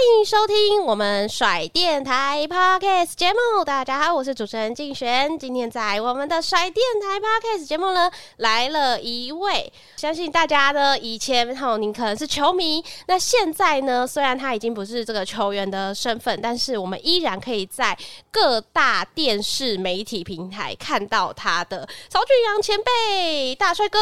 欢迎收听我们甩电台 Podcast 节目。大家好，我是主持人静璇。今天在我们的甩电台 Podcast 节目呢，来了一位，相信大家呢以前哈，你可能是球迷，那现在呢，虽然他已经不是这个球员的身份，但是我们依然可以在各大电视媒体平台看到他的曹俊阳前辈大帅哥。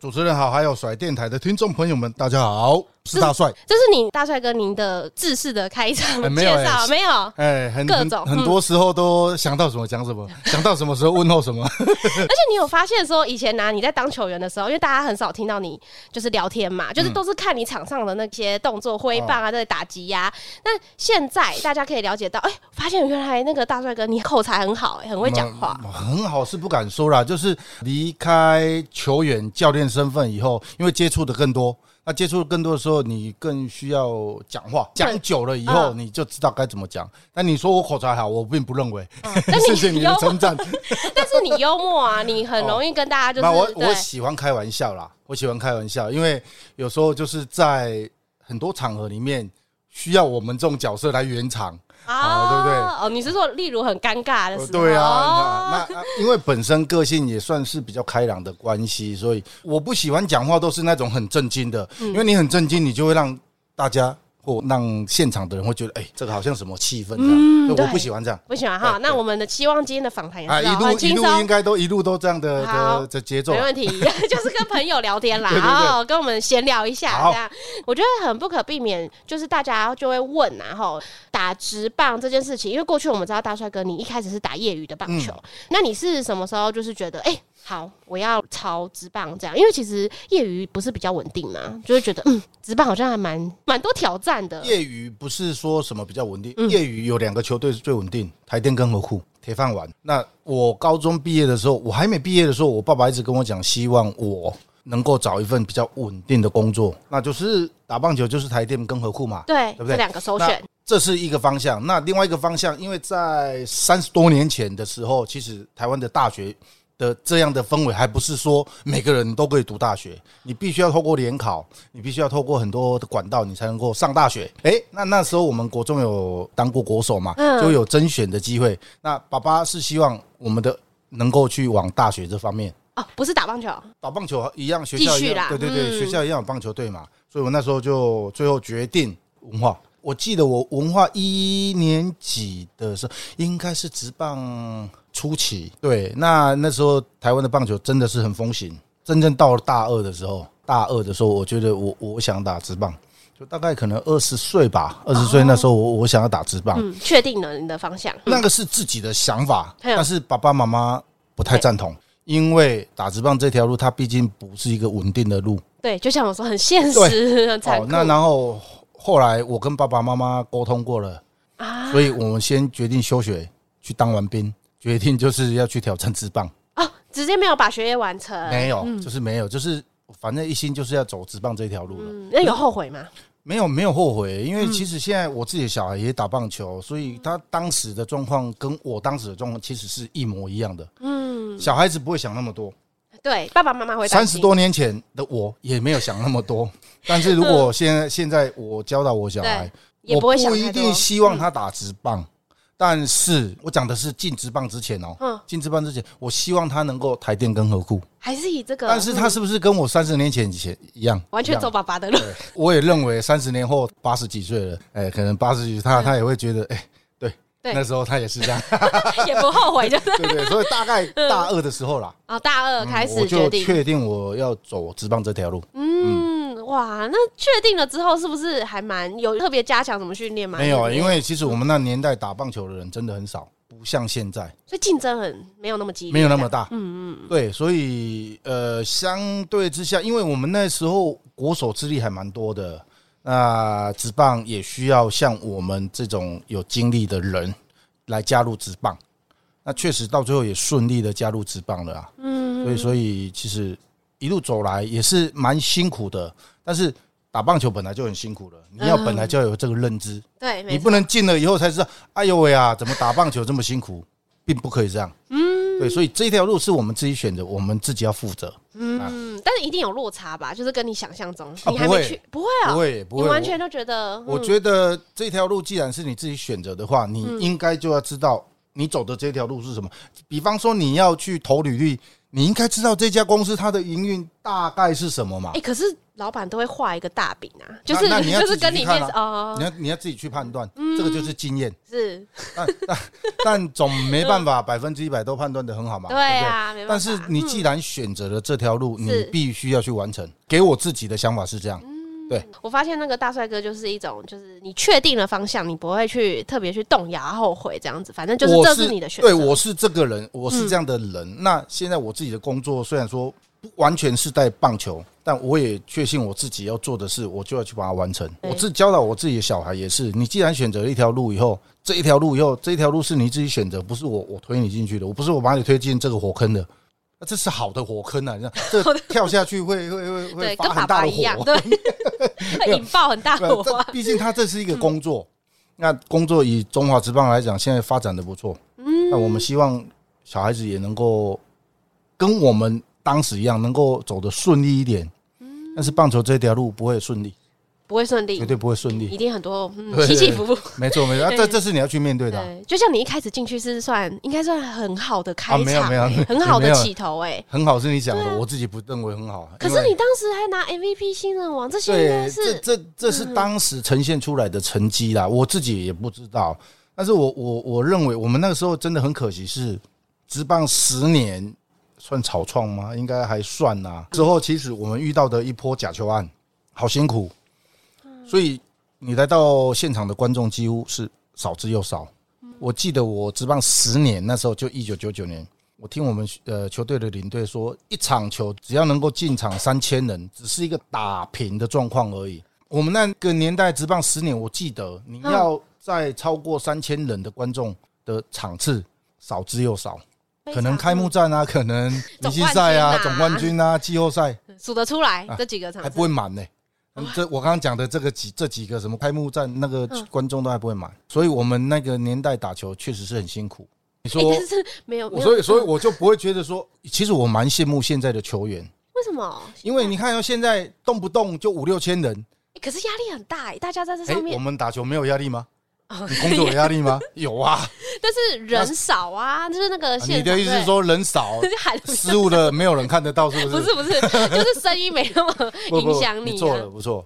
主持人好，还有甩电台的听众朋友们，大家好。是大帅，这是你大帅哥您的自式的开场介绍，没有？哎，很各种，很多时候都想到什么讲什么，想到什么时候问候什么。而且你有发现说，以前呢，你在当球员的时候，因为大家很少听到你就是聊天嘛，就是都是看你场上的那些动作、挥棒啊，在打击呀。那现在大家可以了解到，哎，发现原来那个大帅哥你口才很好，哎，很会讲话。很好是不敢说啦，就是离开球员教练身份以后，因为接触的更多。那接触更多的时候，你更需要讲话，讲久了以后，你就知道该怎么讲。但你说我口才好，我并不认为。谢谢你的称赞。但是你幽默啊，你很容易跟大家就是。那我我喜欢开玩笑啦，我喜欢开玩笑，因为有时候就是在很多场合里面需要我们这种角色来圆场。啊，对不对？哦，你是说，例如很尴尬的时候？对啊，那因为本身个性也算是比较开朗的关系，所以我不喜欢讲话都是那种很震惊的，因为你很震惊，你就会让大家。或让现场的人会觉得，哎，这个好像什么气氛这样，我不喜欢这样，不喜欢哈。那我们的期望今天的访谈也是一路一路应该都一路都这样的的的节奏，没问题，就是跟朋友聊天啦，然后跟我们闲聊一下这样。我觉得很不可避免，就是大家就会问，然后打直棒这件事情，因为过去我们知道大帅哥你一开始是打业余的棒球，那你是什么时候就是觉得，哎？好，我要朝职棒这样，因为其实业余不是比较稳定嘛，就会觉得嗯，职棒好像还蛮蛮多挑战的。业余不是说什么比较稳定，业余有两个球队是最稳定，台电跟合库铁饭碗。那我高中毕业的时候，我还没毕业的时候，我爸爸一直跟我讲，希望我能够找一份比较稳定的工作，那就是打棒球，就是台电跟和库嘛，对，对不对？这两个首选，这是一个方向。那另外一个方向，因为在三十多年前的时候，其实台湾的大学。的这样的氛围，还不是说每个人都可以读大学，你必须要透过联考，你必须要透过很多的管道，你才能够上大学。哎，那那时候我们国中有当过国手嘛，就有甄选的机会。那爸爸是希望我们的能够去往大学这方面哦，不是打棒球，打棒球一样，学校一样，对对对，学校一样有棒球队嘛。所以我那时候就最后决定文化。我记得我文化一年级的时候，应该是职棒。初期，对，那那时候台湾的棒球真的是很风行。真正到了大二的时候，大二的时候，我觉得我我想打直棒，就大概可能二十岁吧，二十岁那时候我我想要打直棒，嗯，确定了你的方向。那个是自己的想法，但是爸爸妈妈不太赞同，因为打直棒这条路它毕竟不是一个稳定的路。对，就像我说，很现实，很残酷。那然后后来我跟爸爸妈妈沟通过了啊，所以我们先决定休学，去当完兵。决定就是要去挑战职棒哦，直接没有把学业完成，没有，就是没有，就是反正一心就是要走职棒这条路了。那有后悔吗？没有，没有后悔，因为其实现在我自己的小孩也打棒球，所以他当时的状况跟我当时的状况其实是一模一样的。嗯，小孩子不会想那么多，对，爸爸妈妈会。三十多年前的我也没有想那么多，但是如果现在现在我教导我小孩，我不一定希望他打直棒。但是我讲的是进职棒之前哦，嗯，进职棒之前，我希望他能够台电跟合库，还是以这个。但是他是不是跟我三十年前以前一样，完全走爸爸的路？我也认为三十年后八十几岁了，哎，可能八十几，他他也会觉得，哎，对，对，那时候他也是这样，也不后悔，就是。对对。所以大概大二的时候啦，啊，大二开始就确定我要走职棒这条路。嗯，哇，那确定了之后，是不是还蛮有特别加强什么训练吗？没有，因为其实我们那年代打棒球的人真的很少，不像现在，所以竞争很没有那么激烈，没有那么大。嗯嗯，对，所以呃，相对之下，因为我们那时候国手资历还蛮多的。那职棒也需要像我们这种有经历的人来加入职棒，那确实到最后也顺利的加入职棒了啊。嗯，所以所以其实一路走来也是蛮辛苦的，但是打棒球本来就很辛苦了，你要本来就要有这个认知，对，你不能进了以后才知道，哎呦喂啊，怎么打棒球这么辛苦，并不可以这样。嗯，对，所以这条路是我们自己选择，我们自己要负责。嗯，但是一定有落差吧？就是跟你想象中，你还没去，不会啊，不会，不会，你完全都觉得。我觉得这条路既然是你自己选择的话，你应该就要知道你走的这条路是什么。比方说你要去投履历，你应该知道这家公司它的营运大概是什么嘛？哎，可是。老板都会画一个大饼啊，就是就是跟里面哦，你要你要自己去判断，这个就是经验。是，但但但总没办法百分之一百都判断的很好嘛。对啊，但是你既然选择了这条路，你必须要去完成。给我自己的想法是这样。对，我发现那个大帅哥就是一种，就是你确定了方向，你不会去特别去动摇、后悔这样子。反正就是这是你的选择。对，我是这个人，我是这样的人。那现在我自己的工作虽然说不完全是在棒球。但我也确信我自己要做的事，我就要去把它完成。我自己教导我自己的小孩也是，你既然选择了一条路以后，这一条路以后，这一条路是你自己选择，不是我我推你进去的，我不是我把你推进这个火坑的，那这是好的火坑啊！你看，这跳下去会会会会发很大的火，对，会 引爆很大的火。毕竟他这是一个工作，那工作以中华职棒来讲，现在发展的不错。嗯，那我们希望小孩子也能够跟我们当时一样，能够走得顺利一点。但是棒球这条路不会顺利，不会顺利，绝对不会顺利，一定很多起起伏伏。没错没错，这这是你要去面对的。就像你一开始进去是算应该算很好的开场，没有没有 很好的起头哎，很好是你讲的，我自己不认为很好。可是你当时还拿 MVP 新人王，这些应该是这这是当时呈现出来的成绩啦，我自己也不知道。但是我我我认为我们那个时候真的很可惜，是职棒十年。算草创吗？应该还算呐、啊。之后其实我们遇到的一波假球案，好辛苦。所以你来到现场的观众几乎是少之又少。我记得我职棒十年那时候就一九九九年，我听我们呃球队的领队说，一场球只要能够进场三千人，只是一个打平的状况而已。我们那个年代职棒十年，我记得你要在超过三千人的观众的场次少之又少。可能开幕战啊，可能明星赛啊，总冠军啊，季后赛数得出来这几个场还不会满呢。这我刚刚讲的这个几这几个什么开幕战那个观众都还不会买，所以我们那个年代打球确实是很辛苦。你说没有，所以所以我就不会觉得说，其实我蛮羡慕现在的球员。为什么？因为你看到现在动不动就五六千人，可是压力很大哎，大家在这上面。我们打球没有压力吗？你工作有压力吗？有啊，但是人少啊，就是那个。你的意思是说人少，失误的没有人看得到，是不是？不是不是，就是声音没那么影响你。不错了，不错。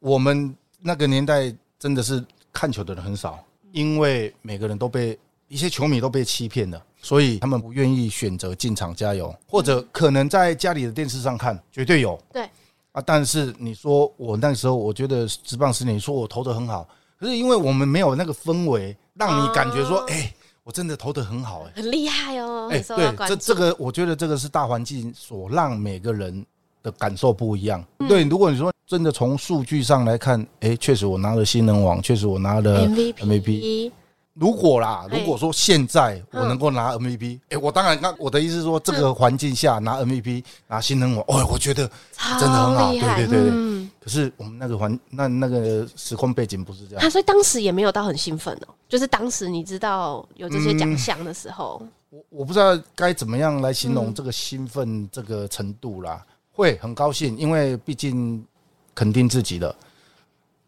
我们那个年代真的是看球的人很少，因为每个人都被一些球迷都被欺骗了，所以他们不愿意选择进场加油，或者可能在家里的电视上看，绝对有。对啊，但是你说我那时候，我觉得职棒十年，你说我投的很好。可是因为我们没有那个氛围，让你感觉说，哎，我真的投的很好，哎，很厉害哦。哎，对，这这个我觉得这个是大环境所让每个人的感受不一样。对，如果你说真的从数据上来看，哎，确实我拿了新人王，确实我拿了 MVP。如果啦，如果说现在我能够拿 MVP，哎，我当然，那我的意思是说，这个环境下拿 MVP 拿新人王，哦，我觉得真的很好，对对对对。可是我们那个环那那个时空背景不是这样，所以当时也没有到很兴奋哦。就是当时你知道有这些奖项的时候，我我不知道该怎么样来形容这个兴奋这个程度啦。会很高兴，因为毕竟肯定自己的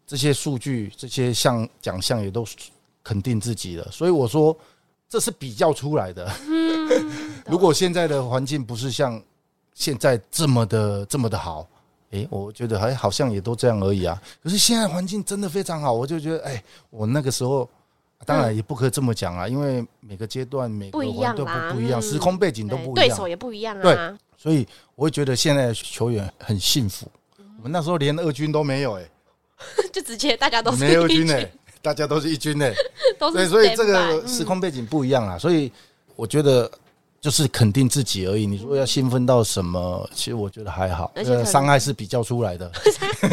这些数据，这些项奖项也都。肯定自己了，所以我说这是比较出来的。如果现在的环境不是像现在这么的这么的好，诶，我觉得还好像也都这样而已啊。可是现在环境真的非常好，我就觉得，哎，我那个时候当然也不可以这么讲啊，因为每个阶段每个环都不不一样，时空背景都不一样，对手也不一样啊。对，所以我会觉得现在球员很幸福。我们那时候连二军都没有，哎，就直接大家都没二军哎，大家都是一军哎，对，所以这个时空背景不一样啊，所以我觉得。就是肯定自己而已。你说要兴奋到什么？其实我觉得还好。而且伤害是比较出来的，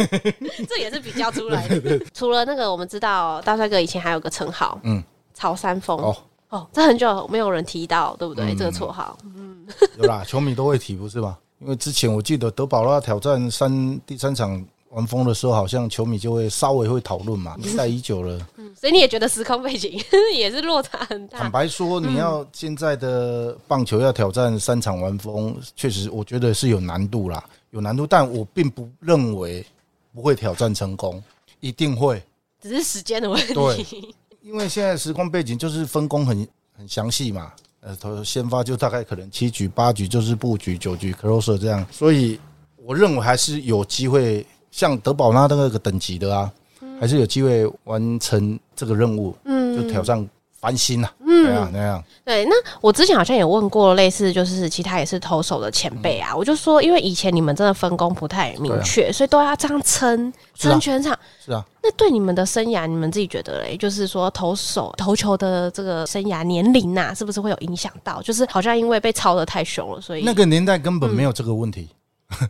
这也是比较出来的。除了那个，我们知道大帅哥以前还有个称号，嗯，曹三丰。哦哦，这很久没有人提到，对不对？这个绰号，嗯，有啦，球迷都会提，不是吗？因为之前我记得德保拉挑战三第三场。完封的时候，好像球迷就会稍微会讨论嘛，期待已久了。嗯，所以你也觉得时空背景 也是落差很大。坦白说，你要现在的棒球要挑战三场完封，确实我觉得是有难度啦，有难度。但我并不认为不会挑战成功，一定会，只是时间的问题。对，因为现在时空背景就是分工很很详细嘛，呃，先发就大概可能七局、八局就是布局，九局 closer 这样，所以我认为还是有机会。像德保拉那个等级的啊，还是有机会完成这个任务，嗯，就挑战翻新呐，嗯，那样那样。对，那我之前好像也问过类似，就是其他也是投手的前辈啊，我就说，因为以前你们真的分工不太明确，所以都要这样撑撑全场。是啊，那对你们的生涯，你们自己觉得嘞？就是说投手投球的这个生涯年龄呐，是不是会有影响到？就是好像因为被操的太凶了，所以那个年代根本没有这个问题。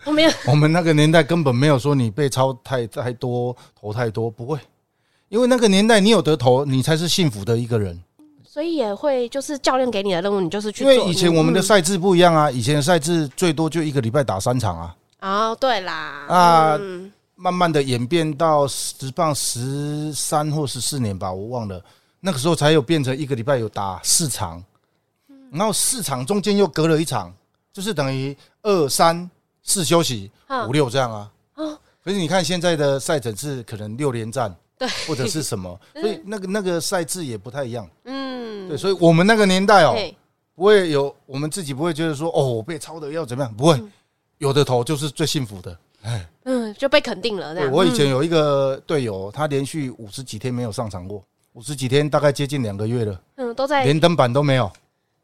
我没有，我们那个年代根本没有说你被超太太多投太多，不会，因为那个年代你有得投，你才是幸福的一个人。所以也会就是教练给你的任务，你就是去做。因为以前我们的赛制不一样啊，以前的赛制最多就一个礼拜打三场啊。哦，对啦，啊，慢慢的演变到十棒十三或十四年吧，我忘了，那个时候才有变成一个礼拜有打四场，然后四场中间又隔了一场，就是等于二三。四休息五六这样啊，可是你看现在的赛程是可能六连战，对，或者是什么，所以那个那个赛制也不太一样，嗯，对，所以我们那个年代哦，不会有我们自己不会觉得说哦，我被超的要怎么样，不会，有的投就是最幸福的，哎，嗯，就被肯定了。对，我以前有一个队友，他连续五十几天没有上场过，五十几天大概接近两个月了，嗯，都在连登板都没有，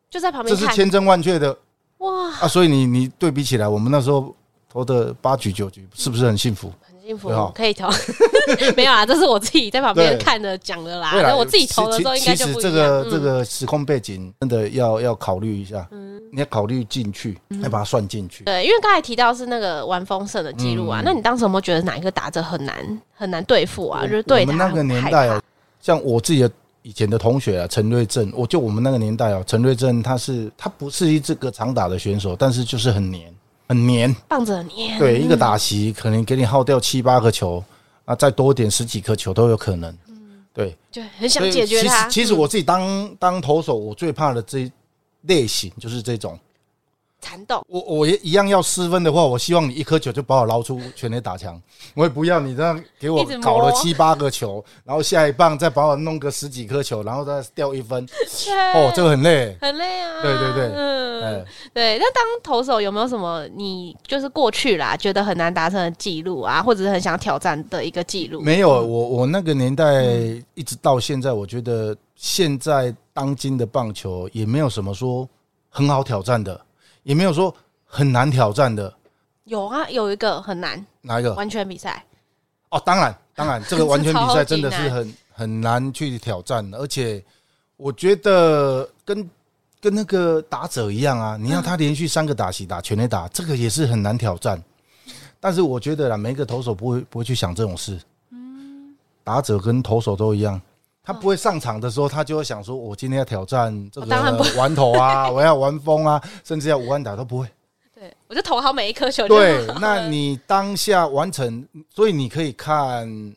就在旁边，这是千真万确的。哇啊！所以你你对比起来，我们那时候投的八局九局，是不是很幸福？很幸福，可以投。没有啊，这是我自己在旁边看的讲的啦。对，我自己投的时候应该就。其实这个这个时空背景真的要要考虑一下，嗯，你要考虑进去，要把它算进去。对，因为刚才提到是那个玩封胜的记录啊，那你当时有没有觉得哪一个打者很难很难对付啊？就是对我们那个年代啊，像我自己的。以前的同学啊，陈瑞正，我就我们那个年代啊，陈瑞正他是他不是一这个长打的选手，但是就是很黏，很黏，棒子很黏。对，一个打席可能给你耗掉七八个球啊，再多点十几颗球都有可能。嗯，对，就很想解决他。其实其实我自己当当投手，我最怕的这类型就是这种。缠斗，我我也一样要失分的话，我希望你一颗球就把我捞出全垒打墙，我也不要你这样给我搞了七八个球，然后下一棒再把我弄个十几颗球，然后再掉一分，哦，这个很累，很累啊。对对对，嗯，对。那当投手有没有什么你就是过去啦，觉得很难达成的记录啊，或者是很想挑战的一个记录？没有，我我那个年代一直到现在，我觉得现在当今的棒球也没有什么说很好挑战的。也没有说很难挑战的，有啊，有一个很难，哪一个？完全比赛哦，当然，当然，这个完全比赛真的是很很难去挑战，而且我觉得跟跟那个打者一样啊，你让他连续三个打席打全垒打，这个也是很难挑战。但是我觉得啦，每一个投手不会不会去想这种事，嗯，打者跟投手都一样。他不会上场的时候，他就会想说：“我今天要挑战这个玩头啊，我要玩疯啊，甚至要五安打都不会。”对，我就投好每一颗球。对，那你当下完成，所以你可以看，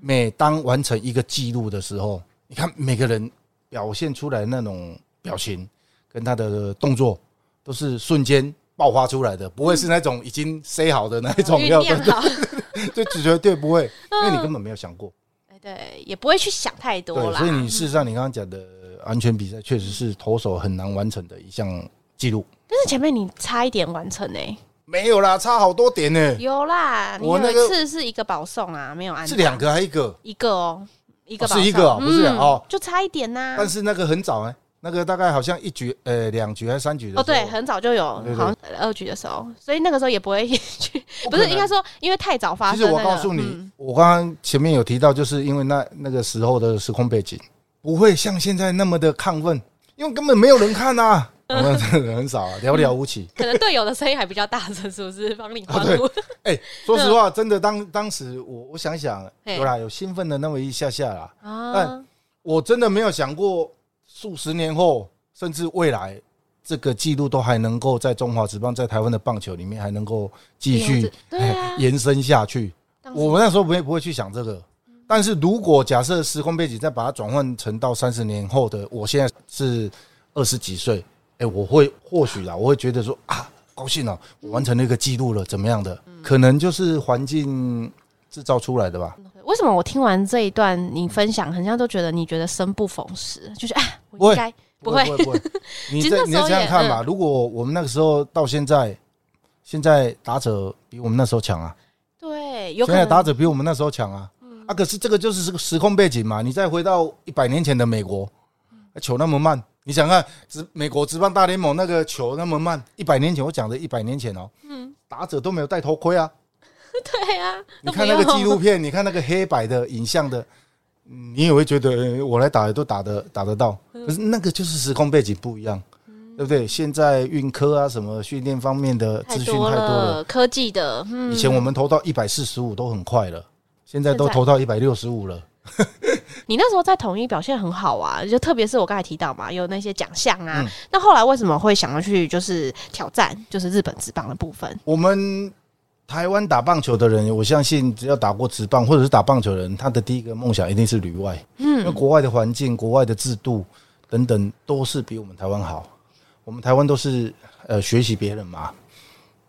每当完成一个记录的时候，你看每个人表现出来那种表情跟他的动作，都是瞬间爆发出来的，不会是那种已经塞好的那一种。要 对，就绝对不会，因为你根本没有想过。对，也不会去想太多啦。所以你事实上，你刚刚讲的安全比赛，确实是投手很难完成的一项记录。但是前面你差一点完成呢？没有啦，差好多点呢。有啦，我那个次是一个保送啊，没有安。是两个还一个？一个哦，一个是一个，不是哦，就差一点呐。但是那个很早哎，那个大概好像一局呃两局还是三局的哦，对，很早就有，好像二局的时候，所以那个时候也不会 去，不是应该说因为太早发生。其实我告诉你，我刚刚前面有提到，就是因为那那个时候的时空背景不会像现在那么的亢奋，因为根本没有人看呐。我们很少啊，寥寥无几。可能队友的声音还比较大声，是不是？帮你 欢呼。哎，说实话，真的当当时我我想想，有啦，有兴奋的那么一下下啦。啊。但我真的没有想过，数十年后，甚至未来，这个记录都还能够在中华职棒，在台湾的棒球里面还能够继续延伸下去。我们那时候不会不会去想这个。但是如果假设时空背景再把它转换成到三十年后的，我现在是二十几岁。哎，我会或许啦，我会觉得说啊，高兴了，我完成了一个记录了，怎么样的？可能就是环境制造出来的吧。为什么我听完这一段你分享，很像都觉得你觉得生不逢时，就是啊，我应该不会不会不会。你这你要这样看吧，如果我们那个时候到现在，现在打者比我们那时候强啊。对，有现在打者比我们那时候强啊。啊，可是这个就是这个时空背景嘛。你再回到一百年前的美国，球那么慢。你想看职美国职棒大联盟那个球那么慢？一百年前我讲的，一百年前哦，嗯，打者都没有戴头盔啊。对啊，你看那个纪录片，你看那个黑白的影像的，你也会觉得我来打的都打得打得到。可是那个就是时空背景不一样，对不对？现在运科啊什么训练方面的资讯太多了，科技的。以前我们投到一百四十五都很快了，现在都投到一百六十五了。你那时候在统一表现很好啊，就特别是我刚才提到嘛，有那些奖项啊。那后来为什么会想要去就是挑战，就是日本职棒的部分？我们台湾打棒球的人，我相信只要打过职棒或者是打棒球的人，他的第一个梦想一定是旅外。嗯，因为国外的环境、国外的制度等等都是比我们台湾好。我们台湾都是呃学习别人嘛。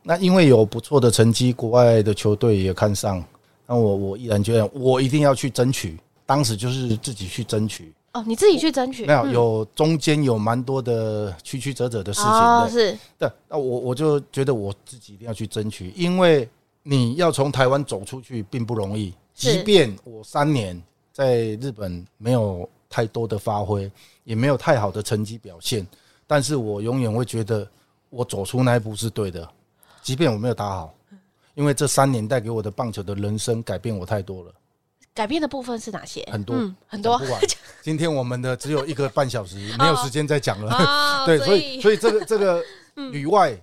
那因为有不错的成绩，国外的球队也看上。那我我毅然决然，我一定要去争取。当时就是自己去争取哦，你自己去争取？没有，有中间有蛮多的曲曲折折的事情。哦，是。对，那我我就觉得我自己一定要去争取，因为你要从台湾走出去并不容易。即便我三年在日本没有太多的发挥，也没有太好的成绩表现，但是我永远会觉得我走出那一步是对的，即便我没有打好。因为这三年带给我的棒球的人生改变我太多了。改变的部分是哪些？很多，嗯、很多。今天我们的只有一个半小时，没有时间再讲了。哦、对，所以，所以这个这个 旅外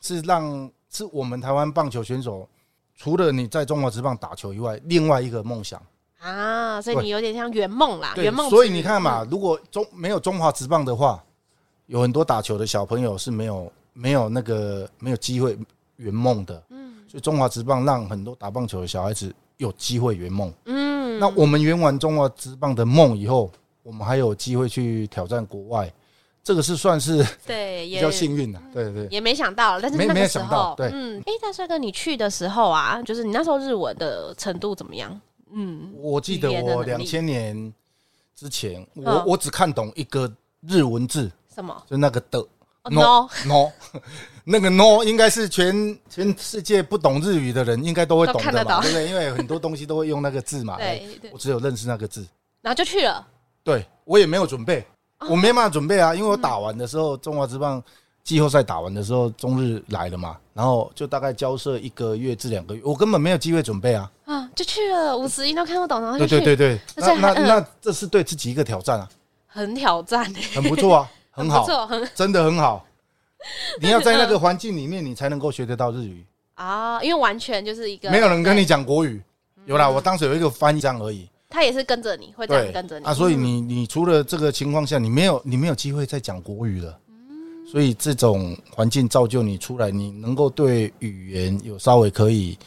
是让是我们台湾棒球选手除了你在中华职棒打球以外，另外一个梦想啊。所以你有点像圆梦啦，圆梦。所以你看嘛，如果中没有中华职棒的话，有很多打球的小朋友是没有没有那个没有机会圆梦的。嗯所以中华职棒让很多打棒球的小孩子有机会圆梦。嗯，那我们圆完中华职棒的梦以后，我们还有机会去挑战国外，这个是算是对 比较幸运的。对对，也没想到，但是那个时候，对，嗯，哎，大帅哥，你去的时候啊，就是你那时候日文的程度怎么样？嗯，我记得我两千年之前，我我只看懂一个日文字，什么？就那个的。No no，那个 no 应该是全全世界不懂日语的人应该都会懂的嘛，对不对？因为很多东西都会用那个字嘛。对，我只有认识那个字，然后就去了。对，我也没有准备，我没办法准备啊，因为我打完的时候，中华之棒季后赛打完的时候，中日来了嘛，然后就大概交涉一个月至两个月，我根本没有机会准备啊。啊，就去了，五十音都看不懂，然后对对对对，那那那这是对自己一个挑战啊，很挑战，很不错啊。很好，真的很好。你要在那个环境里面，你才能够学得到日语啊！因为完全就是一个没有人跟你讲国语，有啦，我当时有一个翻译这样而已。他也是跟着你，会这样跟着你啊。所以你你除了这个情况下，你没有你没有机会再讲国语了。所以这种环境造就你出来，你能够对语言有稍微可以。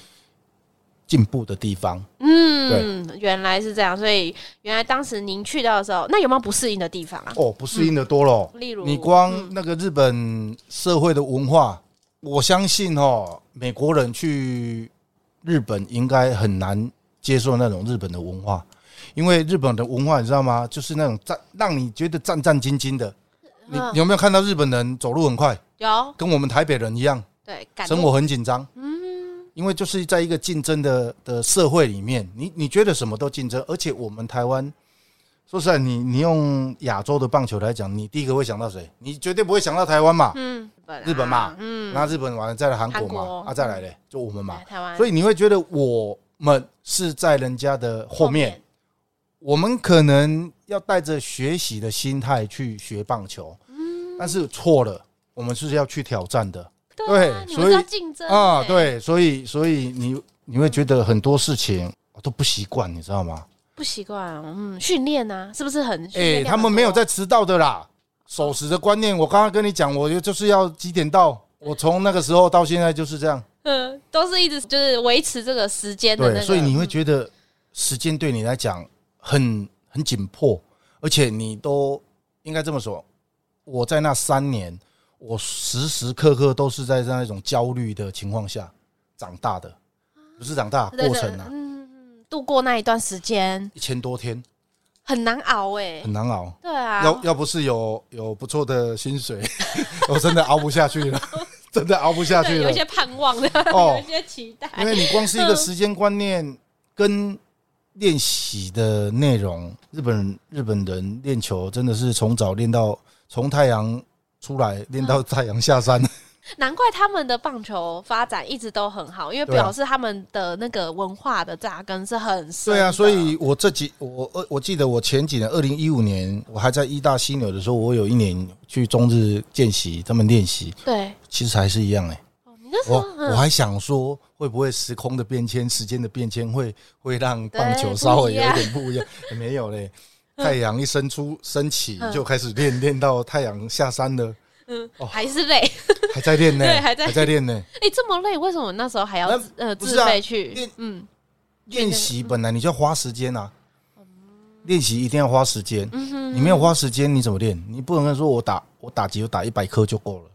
进步的地方，嗯，对，原来是这样，所以原来当时您去到的时候，那有没有不适应的地方啊？哦，不适应的多了，例如你光那个日本社会的文化，我相信哦，美国人去日本应该很难接受那种日本的文化，因为日本的文化你知道吗？就是那种战，让你觉得战战兢兢的。你你有没有看到日本人走路很快？有，跟我们台北人一样，对，生活很紧张。嗯。因为就是在一个竞争的的社会里面，你你觉得什么都竞争，而且我们台湾说实在，你你用亚洲的棒球来讲，你第一个会想到谁？你绝对不会想到台湾嘛，嗯，日本嘛，嗯，那日本完了再来韩国嘛，啊，再来嘞，就我们嘛，台湾。所以你会觉得我们是在人家的后面，我们可能要带着学习的心态去学棒球，嗯，但是错了，我们是要去挑战的，对，所以竞争啊，对，所以所以你你会觉得很多事情都不习惯，你知道吗？不习惯，嗯，训练啊，是不是很？哎、欸，他们没有在迟到的啦，守时的观念。我刚刚跟你讲，我就是要几点到，我从那个时候到现在就是这样，嗯，都是一直就是维持这个时间的、那个。对，所以你会觉得时间对你来讲很很紧迫，而且你都应该这么说，我在那三年，我时时刻刻都是在那种焦虑的情况下长大的，不是长大过程啊。嗯度过那一段时间，一千多天，很难熬哎、欸，很难熬。对啊，要要不是有有不错的薪水，我真的熬不下去了，真的熬不下去了。有一些盼望的，哦、有一些期待。因为你光是一个时间观念跟练习的内容，日本日本人练球真的是从早练到从太阳出来练到太阳下山。难怪他们的棒球发展一直都很好，因为表示他们的那个文化的扎根是很深。对啊，所以我这几我我我记得我前几年，二零一五年我还在医大犀牛的时候，我有一年去中日见习，他们练习。对，其实还是一样哎、我我还想说，会不会时空的变迁、时间的变迁会会让棒球稍微有一点不一样？也 没有嘞，太阳一升出升起就开始练，练到太阳下山了。嗯，还是累，还在练呢，对，还在还在练呢。哎，这么累，为什么那时候还要呃自费去练？嗯，练习本来你就要花时间啊，练习一定要花时间。嗯哼，你没有花时间，你怎么练？你不能说我打我打击我打一百颗就够了，嗯，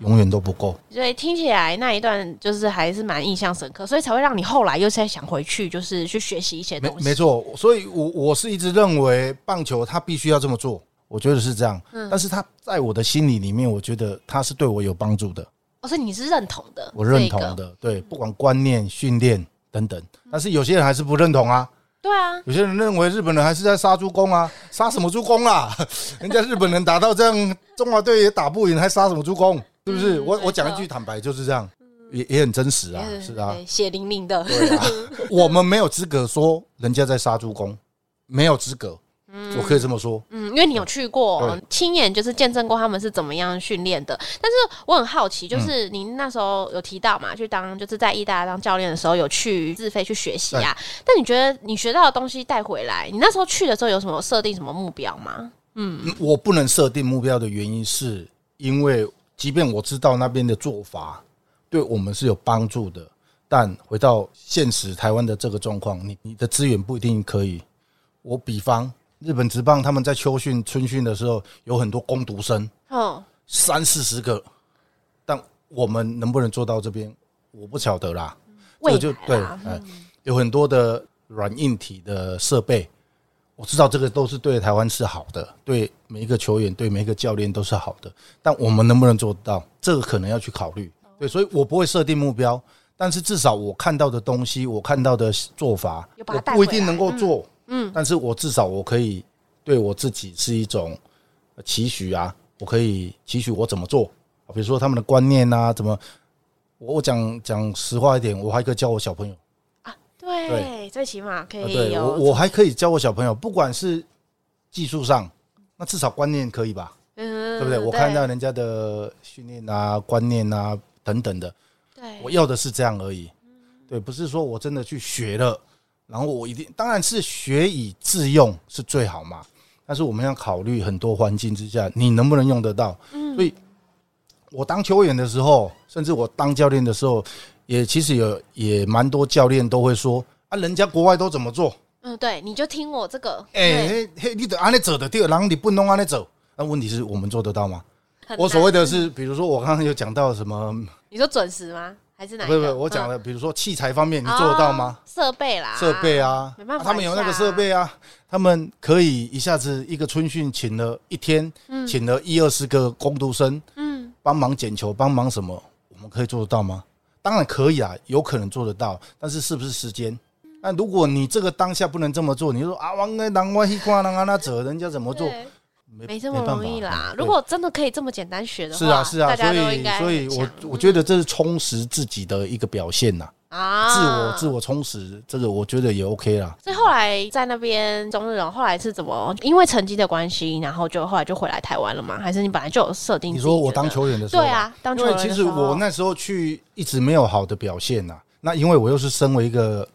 永远都不够。所以听起来那一段就是还是蛮印象深刻，所以才会让你后来又再想回去，就是去学习一些东西。没没错，所以我我是一直认为棒球它必须要这么做。我觉得是这样，嗯，但是他在我的心里里面，我觉得他是对我有帮助的。哦，所以你是认同的，我认同的，对，不管观念、训练等等。但是有些人还是不认同啊。对啊，有些人认为日本人还是在杀猪工啊，杀什么猪工啊？人家日本人打到这样，中华队也打不赢，还杀什么猪工？是不是？我我讲一句坦白，就是这样，也也很真实啊，是啊，血淋淋的。对啊，我们没有资格说人家在杀猪工，没有资格。嗯我可以这么说，嗯，因为你有去过，亲眼就是见证过他们是怎么样训练的。但是我很好奇，就是您那时候有提到嘛，去当就是在意大利当教练的时候，有去自费去学习啊。但你觉得你学到的东西带回来，你那时候去的时候有什么设定什么目标吗？嗯，我不能设定目标的原因是因为，即便我知道那边的做法对我们是有帮助的，但回到现实台湾的这个状况，你你的资源不一定可以。我比方。日本职棒他们在秋训、春训的时候有很多工读生，哦，三四十个，但我们能不能做到这边，我不晓得啦。这个就对，哎，有很多的软硬体的设备，我知道这个都是对台湾是好的，对每一个球员、对每一个教练都是好的。但我们能不能做到，这个可能要去考虑。对，所以我不会设定目标，但是至少我看到的东西，我看到的做法，我不一定能够做。嗯，但是我至少我可以对我自己是一种期许啊，我可以期许我怎么做，比如说他们的观念啊，怎么我讲讲实话一点，我还可以教我小朋友啊，对，对最起码可以我我还可以教我小朋友，不管是技术上，那至少观念可以吧，嗯，对不对？我看到人家的训练啊、观念啊等等的，对，我要的是这样而已，对，不是说我真的去学了。然后我一定，当然是学以致用是最好嘛。但是我们要考虑很多环境之下，你能不能用得到？嗯，所以我当球员的时候，甚至我当教练的时候，也其实有也蛮多教练都会说啊，人家国外都怎么做？嗯，对，你就听我这个。哎，嘿，嘿，你得按那走的，掉，然后你不能按那走。那问题是我们做得到吗？我所谓的是，比如说我刚刚有讲到什么？你说准时吗？还是哪？不不，我讲了，比如说器材方面，你做得到吗？设备啦，设备啊，没办法，他们有那个设备啊，他们可以一下子一个春训请了一天，请了一二十个工读生，嗯，帮忙捡球，帮忙什么？我们可以做得到吗？当然可以啊，有可能做得到，但是是不是时间？那如果你这个当下不能这么做，你说啊，王哥，难怪一挂那那走，人家怎么做？没，没这么容易啦。如果真的可以这么简单学的话，是啊是啊，所以所以我我觉得这是充实自己的一个表现呐。啊，自我自我充实，这个我觉得也 OK 啦。所以后来在那边中日龙，后来是怎么？因为成绩的关系，然后就后来就回来台湾了嘛？还是你本来就有设定？你说我当球员的时候，对啊，当球员其实我那时候去一直没有好的表现呐。那因为我又是身为一个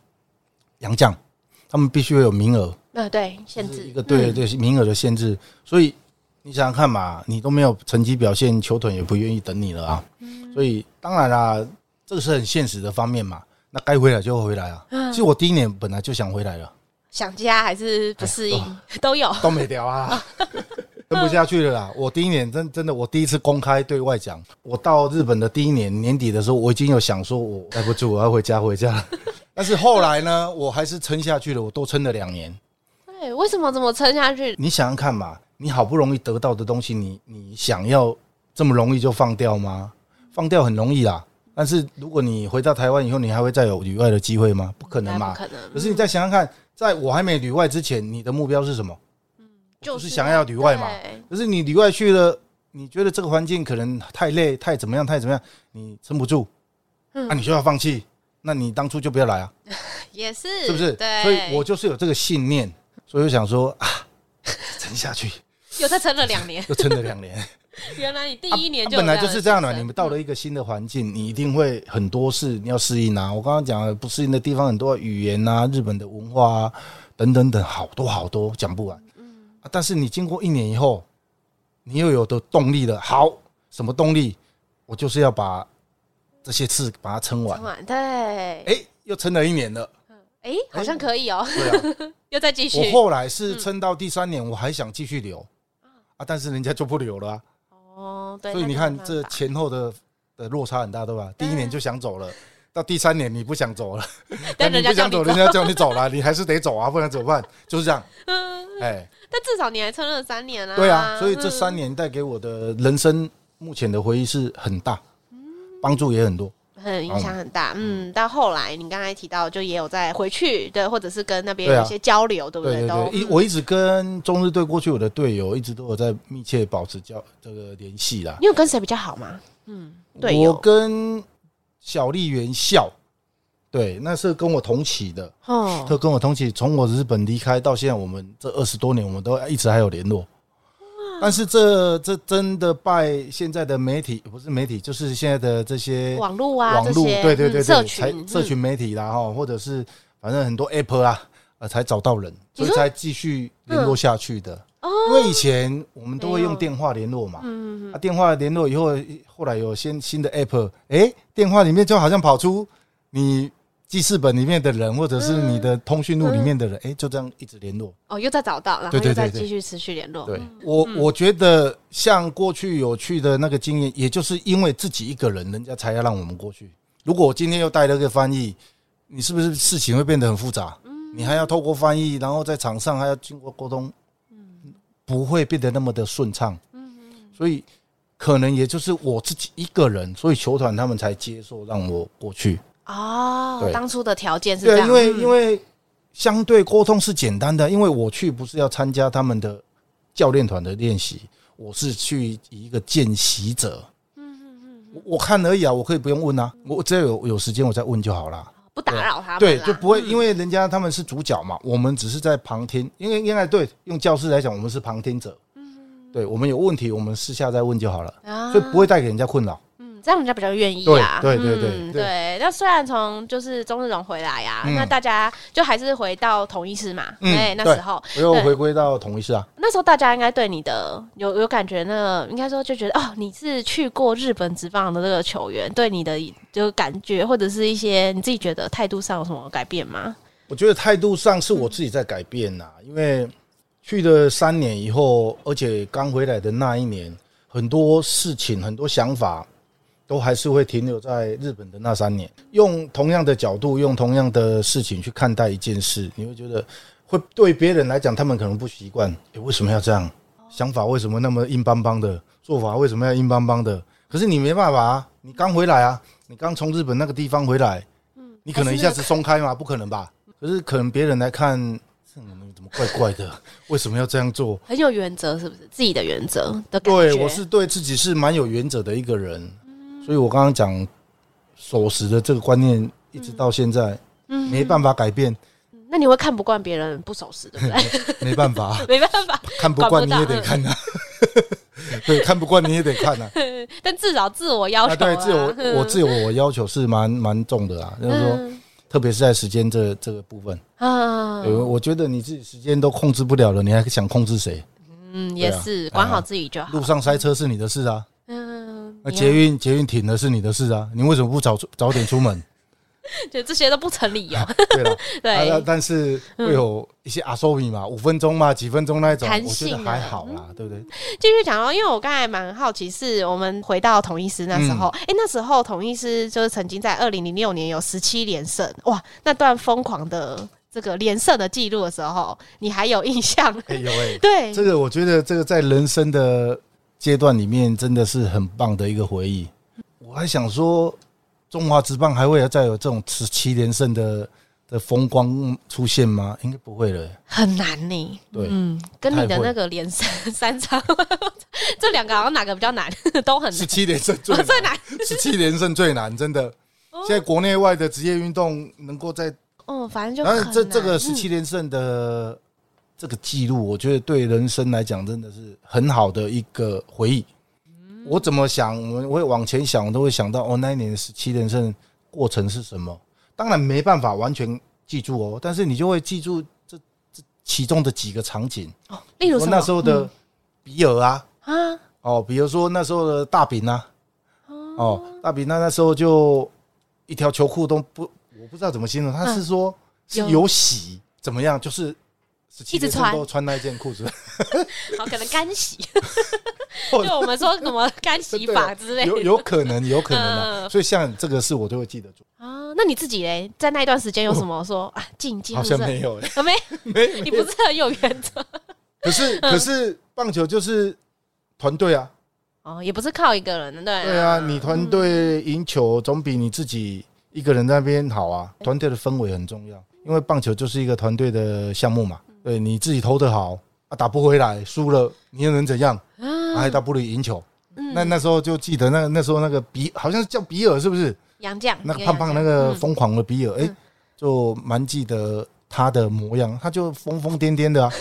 洋将，他们必须会有名额。呃，对，限制一个对对名额的限制。所以你想想看嘛，你都没有成绩表现，球团也不愿意等你了啊。所以当然啦，这个是很现实的方面嘛。那该回来就回来啊！其实我第一年本来就想回来了，想家还是不适应 都有，都没掉啊，撑不下去了啦。我第一年真真的，我第一次公开对外讲，我到日本的第一年年底的时候，我已经有想说，我待不住，我要回家回家。但是后来呢，我还是撑下去了，我都撑了两年。对，为什么这么撑下去？你想想看嘛，你好不容易得到的东西，你你想要这么容易就放掉吗？放掉很容易啦。但是如果你回到台湾以后，你还会再有旅外的机会吗？不可能嘛！不可能。可是你再想想看，在我还没旅外之前，你的目标是什么？嗯，就是想要旅外嘛。可是你旅外去了，你觉得这个环境可能太累、太怎么样、太怎么样，你撑不住，那你就要放弃。那你当初就不要来啊！也是，是不是？对。所以我就是有这个信念，所以我想说啊，撑下去。又再撑了两年，又撑了两年。原来你第一年就、啊啊、本来就是这样的。你们到了一个新的环境，你一定会很多事你要适应啊。我刚刚讲了不适应的地方很多，语言啊、日本的文化啊等等等，好多好多讲不完。嗯，但是你经过一年以后，你又有的动力了。好，什么动力？我就是要把这些次把它撑完。撑完，对。哎，又撑了一年了。哎，好像可以哦。对啊，又再继续。我后来是撑到第三年，我还想继续留。啊，但是人家就不留了啊。哦，对，所以你看这前后的的落差很大，对吧？第一年就想走了，到第三年你不想走了，但 你不想走，人家叫你走了，你还是得走啊，不然怎么办？就是这样。嗯，哎，但至少你还撑了三年啊。对啊，所以这三年带给我的人生目前的回忆是很大，帮助也很多。很影响很大，嗯，到后来你刚才提到，就也有在回去，对，或者是跟那边有一些交流，对不对？都，一我一直跟中日队过去我的队友，一直都有在密切保持交这个联系啦。你有跟谁比较好吗？嗯，对，我跟小笠原孝，对，那是跟我同期的，哦，他跟我同期，从我日本离开到现在，我们这二十多年，我们都一直还有联络。但是这这真的拜现在的媒体，不是媒体，就是现在的这些网络啊，网络，对对对对，社群社群媒体啦哈，或者是反正很多 app 啊，呃，才找到人，所以才继续联络下去的。因为以前我们都会用电话联络嘛，嗯，啊，电话联络以后，后来有新新的 app，哎，电话里面就好像跑出你。记事本里面的人，或者是你的通讯录里面的人，哎、嗯嗯欸，就这样一直联络。哦，又再找到，然后又再继续持续联络。对，我我觉得像过去有趣的那个经验，也就是因为自己一个人，人家才要让我们过去。如果我今天又带了个翻译，你是不是事情会变得很复杂？嗯，你还要透过翻译，然后在场上还要经过沟通，嗯，不会变得那么的顺畅。所以可能也就是我自己一个人，所以球团他们才接受让我过去。哦，对当初的条件是这样，对，因为因为相对沟通是简单的，因为我去不是要参加他们的教练团的练习，我是去以一个见习者。嗯嗯嗯，我看而已啊，我可以不用问啊，我只要有有时间我再问就好了，不打扰他们。对，就不会因为人家他们是主角嘛，我们只是在旁听，因为应该对用教师来讲，我们是旁听者。嗯，对，我们有问题，我们私下再问就好了，所以不会带给人家困扰。这样人家比较愿意啊，对对对对对。那虽然从就是中日荣回来呀，那大家就还是回到同一师嘛，哎，那时候我又回归到同一师啊。那时候大家应该对你的有有感觉，那应该说就觉得哦，你是去过日本职棒的这个球员，对你的就感觉或者是一些你自己觉得态度上有什么改变吗？我觉得态度上是我自己在改变呐，因为去了三年以后，而且刚回来的那一年，很多事情很多想法。都还是会停留在日本的那三年，用同样的角度，用同样的事情去看待一件事，你会觉得会对别人来讲，他们可能不习惯，诶，为什么要这样？想法为什么那么硬邦邦的？做法为什么要硬邦邦的？可是你没办法啊，你刚回来啊，你刚从日本那个地方回来，你可能一下子松开吗？不可能吧？可是可能别人来看，这怎么怪怪的？为什么要这样做？很有原则，是不是？自己的原则。对，我是对自己是蛮有原则的一个人，所以我刚刚讲守时的这个观念，一直到现在，没办法改变。那你会看不惯别人不守时，对不对？没办法，没办法，看不惯你也得看啊。对，看不惯你也得看啊。但至少自我要求，对，自我我自我要求是蛮蛮重的啊。就是说，特别是在时间这这个部分啊，我觉得你自己时间都控制不了了，你还想控制谁？嗯，也是，管好自己就好。路上塞车是你的事啊。捷运捷运停了是你的事啊。你为什么不早早点出门？就这些都不成理啊。对了，对，但是会有一些阿苏米嘛，五分钟嘛，几分钟那一种，我觉得还好啦，对不对？继续讲哦，因为我刚才蛮好奇，是我们回到统一师那时候，哎，那时候统一师就是曾经在二零零六年有十七连胜，哇，那段疯狂的这个连胜的记录的时候，你还有印象？哎有哎，对，这个我觉得这个在人生的阶段里面真的是很棒的一个回忆。我还想说。中华职棒还会再有这种十七连胜的的风光出现吗？应该不会了，很难呢。对，嗯，跟你的那个连胜三场，这两个好像哪个比较难？都很难。十七连胜最最难，十七连胜最难，真的。现在国内外的职业运动能够在哦，反正就这这个十七连胜的这个记录，我觉得对人生来讲真的是很好的一个回忆。我怎么想，我我会往前想，我都会想到哦，那一年十七连胜过程是什么？当然没办法完全记住哦，但是你就会记住这这其中的几个场景。哦，例如说那时候的比尔啊。啊？哦，比如说那时候的大饼啊。哦，大饼那那时候就一条球裤都不，我不知道怎么形容，他是说是有。洗怎么样，就是。一直穿都穿那一件裤子，好，可能干洗，就我们说什么干洗 法之类的，有有可能，有可能啊。所以像这个事，我都会记得住啊。那你自己嘞，在那一段时间有什么说啊？禁忌？好像没有，没没，你不是很有原则？可是可是棒球就是团队啊，哦，也不是靠一个人的，对对啊，你团队赢球总比你自己一个人那边好啊。团队的氛围很重要，因为棒球就是一个团队的项目嘛。对，你自己投的好啊，打不回来，输了，你又能怎样？啊，还倒不如赢球。那那时候就记得那那时候那个比好像是叫比尔是不是？杨将，那个胖胖那个疯狂的比尔，哎，就蛮记得他的模样，他就疯疯癫癫的啊，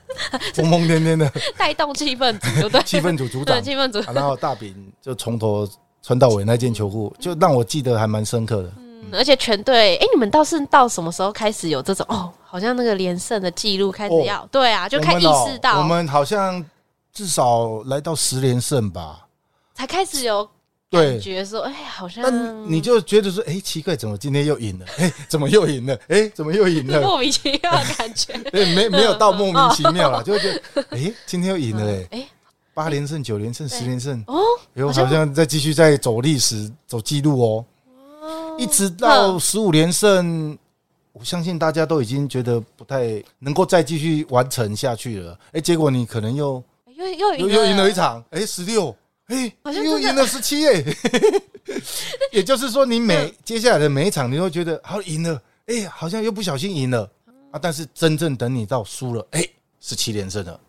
疯疯癫癫的，带动气氛组，对，气氛组组长，气氛组。然后大饼就从头穿到尾那件球裤，就让我记得还蛮深刻的。而且全队，哎，你们倒是到什么时候开始有这种哦？好像那个连胜的记录开始要，对啊，就开意识到，我们好像至少来到十连胜吧，才开始有感觉说，哎，好像，那你就觉得说，哎，奇怪，怎么今天又赢了？哎，怎么又赢了？哎，怎么又赢了？莫名其妙的感觉，对，没没有到莫名其妙了，就觉得，哎，今天又赢了，哎，八连胜、九连胜、十连胜，哦，有，好像在继续在走历史、走记录哦。一直到十五连胜，我相信大家都已经觉得不太能够再继续完成下去了。哎，结果你可能又又又又又赢了一场，哎，十六，哎，又赢了十七，哎，也就是说，你每接下来的每一场，你都觉得好赢了，哎，好像又不小心赢了。啊。但是真正等你到输了，哎，十七连胜了，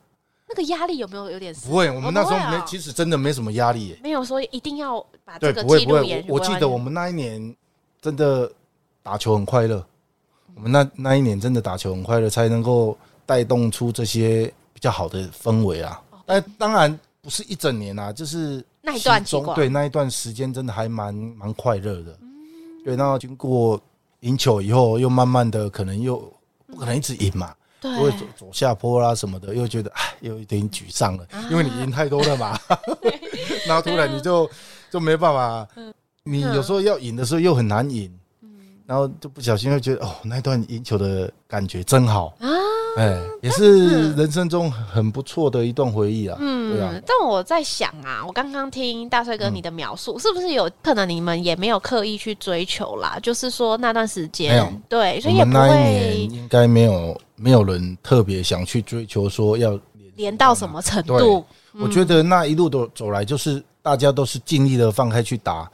那个压力有没有有点？不会，我们那时候没，其实真的没什么压力，没有说一定要把这个记录演。我记得我们那一年。真的打球很快乐，我们那那一年真的打球很快乐，才能够带动出这些比较好的氛围啊。但当然不是一整年啊，就是那一段中对那一段时间真的还蛮蛮快乐的。对，然后经过赢球以后，又慢慢的可能又不可能一直赢嘛，对，会走走下坡啦什么的，又觉得哎，又有一点沮丧了，因为你赢太多了嘛。然后突然你就就没办法。你有时候要赢的时候又很难赢，然后就不小心会觉得哦，那段赢球的感觉真好啊！哎，也是人生中很不错的一段回忆啊。嗯，对啊。但我在想啊，我刚刚听大帅哥你的描述，是不是有可能你们也没有刻意去追求啦？就是说那段时间，对，所以也不会。那一年应该没有没有人特别想去追求说要连到什么程度。我觉得那一路都走来，就是大家都是尽力的放开去打。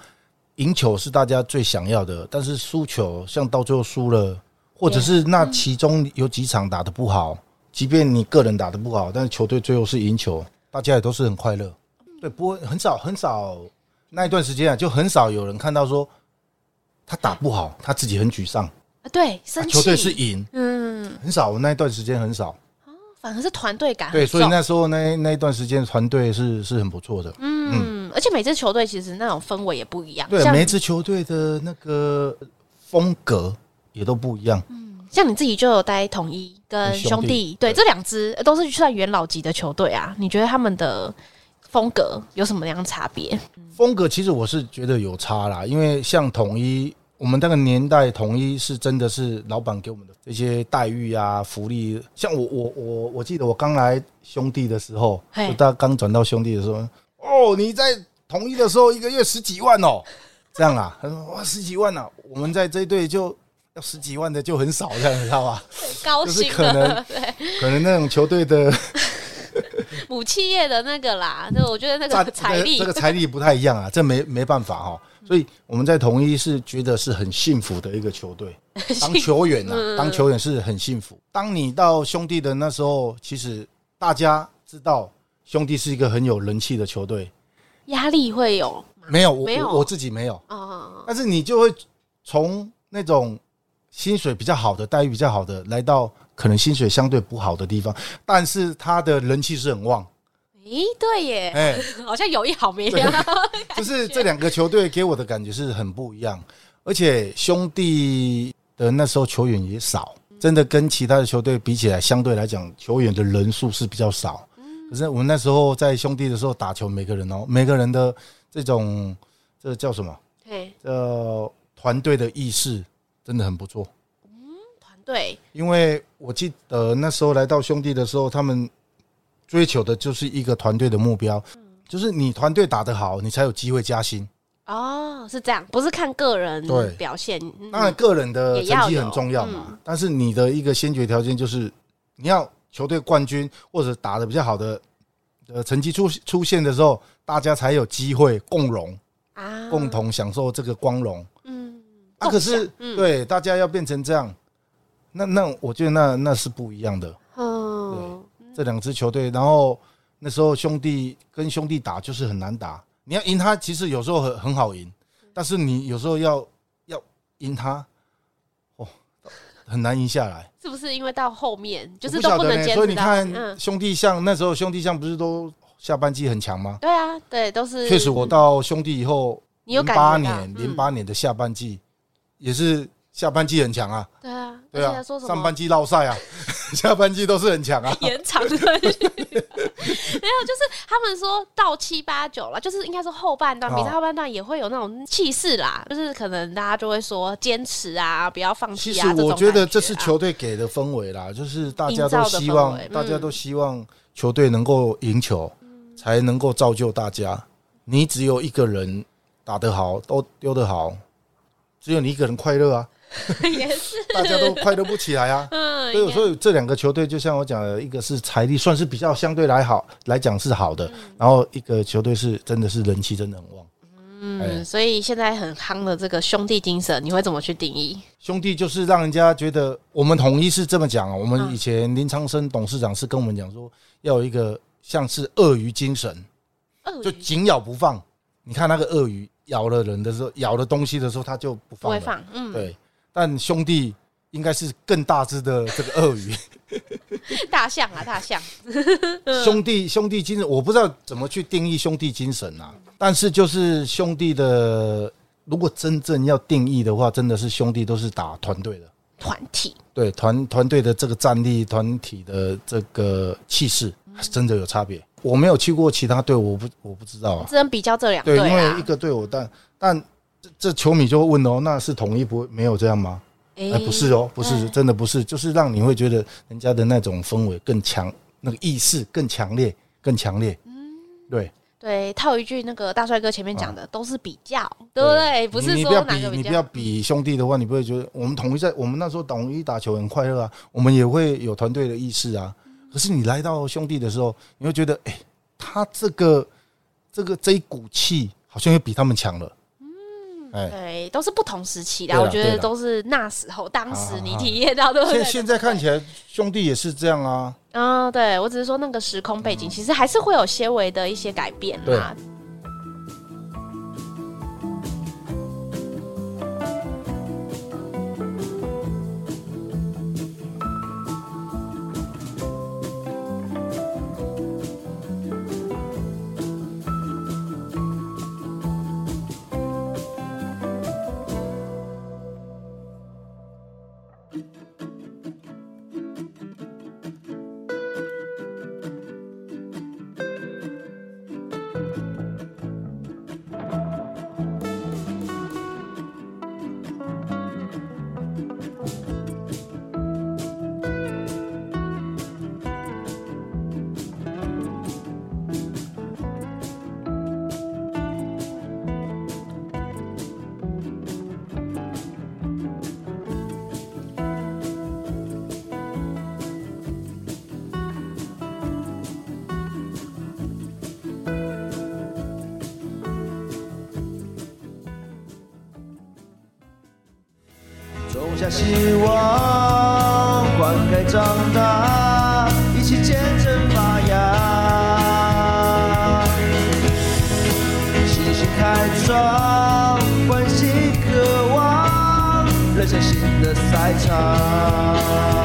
赢球是大家最想要的，但是输球像到最后输了，或者是那其中有几场打得不好，即便你个人打得不好，但是球队最后是赢球，大家也都是很快乐。对，不会很少很少那一段时间啊，就很少有人看到说他打不好，他自己很沮丧。对，生气。球队是赢，嗯，很少。那一段时间很少。反而是团队感，对，所以那时候那那一段时间团队是是很不错的，嗯，嗯，而且每支球队其实那种氛围也不一样，对，每支球队的那个风格也都不一样，嗯，像你自己就有待统一跟兄弟，兄弟对，对这两支都是算元老级的球队啊，你觉得他们的风格有什么样差别？风格其实我是觉得有差啦，因为像统一。我们那个年代统一是真的是老板给我们的这些待遇啊、福利，像我我我我记得我刚来兄弟的时候，就大家刚转到兄弟的时候，哦，你在统一的时候一个月十几万哦，这样啊？他说哇十几万啊，我们在这一队就要十几万的就很少，这样你知道吧？高兴可能可能那种球队的 母企业的那个啦，就我觉得那个财力这个财力不太一样啊，这没没办法哈。所以我们在统一是觉得是很幸福的一个球队，当球员啊，当球员是很幸福。当你到兄弟的那时候，其实大家知道兄弟是一个很有人气的球队，压力会有？没有，我我自己没有。啊。但是你就会从那种薪水比较好的待遇比较好的，来到可能薪水相对不好的地方，但是他的人气是很旺。咦，对耶，哎，好像有一好没两好，就是这两个球队给我的感觉是很不一样，而且兄弟的那时候球员也少，真的跟其他的球队比起来，相对来讲球员的人数是比较少。可是我们那时候在兄弟的时候打球，每个人哦，每个人的这种这叫什么？对，呃，团队的意识真的很不错。嗯，团队，因为我记得那时候来到兄弟的时候，他们。追求的就是一个团队的目标，就是你团队打得好，你才有机会加薪。哦，是这样，不是看个人表现。当然，个人的成绩很重要嘛，但是你的一个先决条件就是你要球队冠军或者打的比较好的呃成绩出出现的时候，大家才有机会共荣啊，共同享受这个光荣。嗯，啊，可是对大家要变成这样，那那我觉得那那是不一样的。哦这两支球队，然后那时候兄弟跟兄弟打就是很难打。你要赢他，其实有时候很很好赢，但是你有时候要要赢他，哦，很难赢下来。是不是因为到后面就是都不能坚持？所以你看兄弟象那时候兄弟像不是都下半季很强吗？对啊，对，都是。确实，我到兄弟以后，零八年零八年的下半季也是下半季很强啊。对啊，对啊，上半季落赛啊。下半季都是很强啊，延长的，没有，就是他们说到七八九了，就是应该说后半段，比赛后半段也会有那种气势啦，就是可能大家就会说坚持啊，不要放弃啊。其实我觉得这是球队给的氛围啦，就是大家都希望，大家都希望球队能够赢球，才能够造就大家。你只有一个人打得好，都丢得好，只有你一个人快乐啊。也是，大家都快乐不起来啊。嗯，所以所以这两个球队，就像我讲的，一个是财力算是比较相对来好来讲是好的，然后一个球队是真的是人气真的很旺。嗯，所以现在很夯的这个兄弟精神，你会怎么去定义？兄弟就是让人家觉得我们统一是这么讲啊。我们以前林昌生董事长是跟我们讲说，要有一个像是鳄鱼精神，就紧咬不放。你看那个鳄鱼咬了人的时候，咬了东西的时候，它就不放，不会放。嗯，对。但兄弟应该是更大只的这个鳄鱼，大象啊，大象。兄弟兄弟精神，我不知道怎么去定义兄弟精神啊。但是就是兄弟的，如果真正要定义的话，真的是兄弟都是打团队的团体。对团团队的这个战力，团体的这个气势，真的有差别。我没有去过其他队，我不我不知道啊。只能比较这两队，对，因为一个队伍，但但。这球迷就会问哦，那是统一不没有这样吗？哎，不是哦，不是，真的不是，就是让你会觉得人家的那种氛围更强，那个意识更强烈，更强烈。嗯，对对，套一句那个大帅哥前面讲的，都是比较，对不对？不是说哪个比，你不要比兄弟的话，你不会觉得我们统一在我们那时候统一打球很快乐啊，我们也会有团队的意识啊。可是你来到兄弟的时候，你会觉得，哎，他这个这个这一股气好像又比他们强了。哎，对，都是不同时期的，我觉得都是那时候当时你体验到的。现现在看起来，兄弟也是这样啊。嗯，对，我只是说那个时空背景，其实还是会有些微的一些改变啦。下希望，灌溉长大，一起见证发芽。信心开创，关心渴望，人生新的赛场。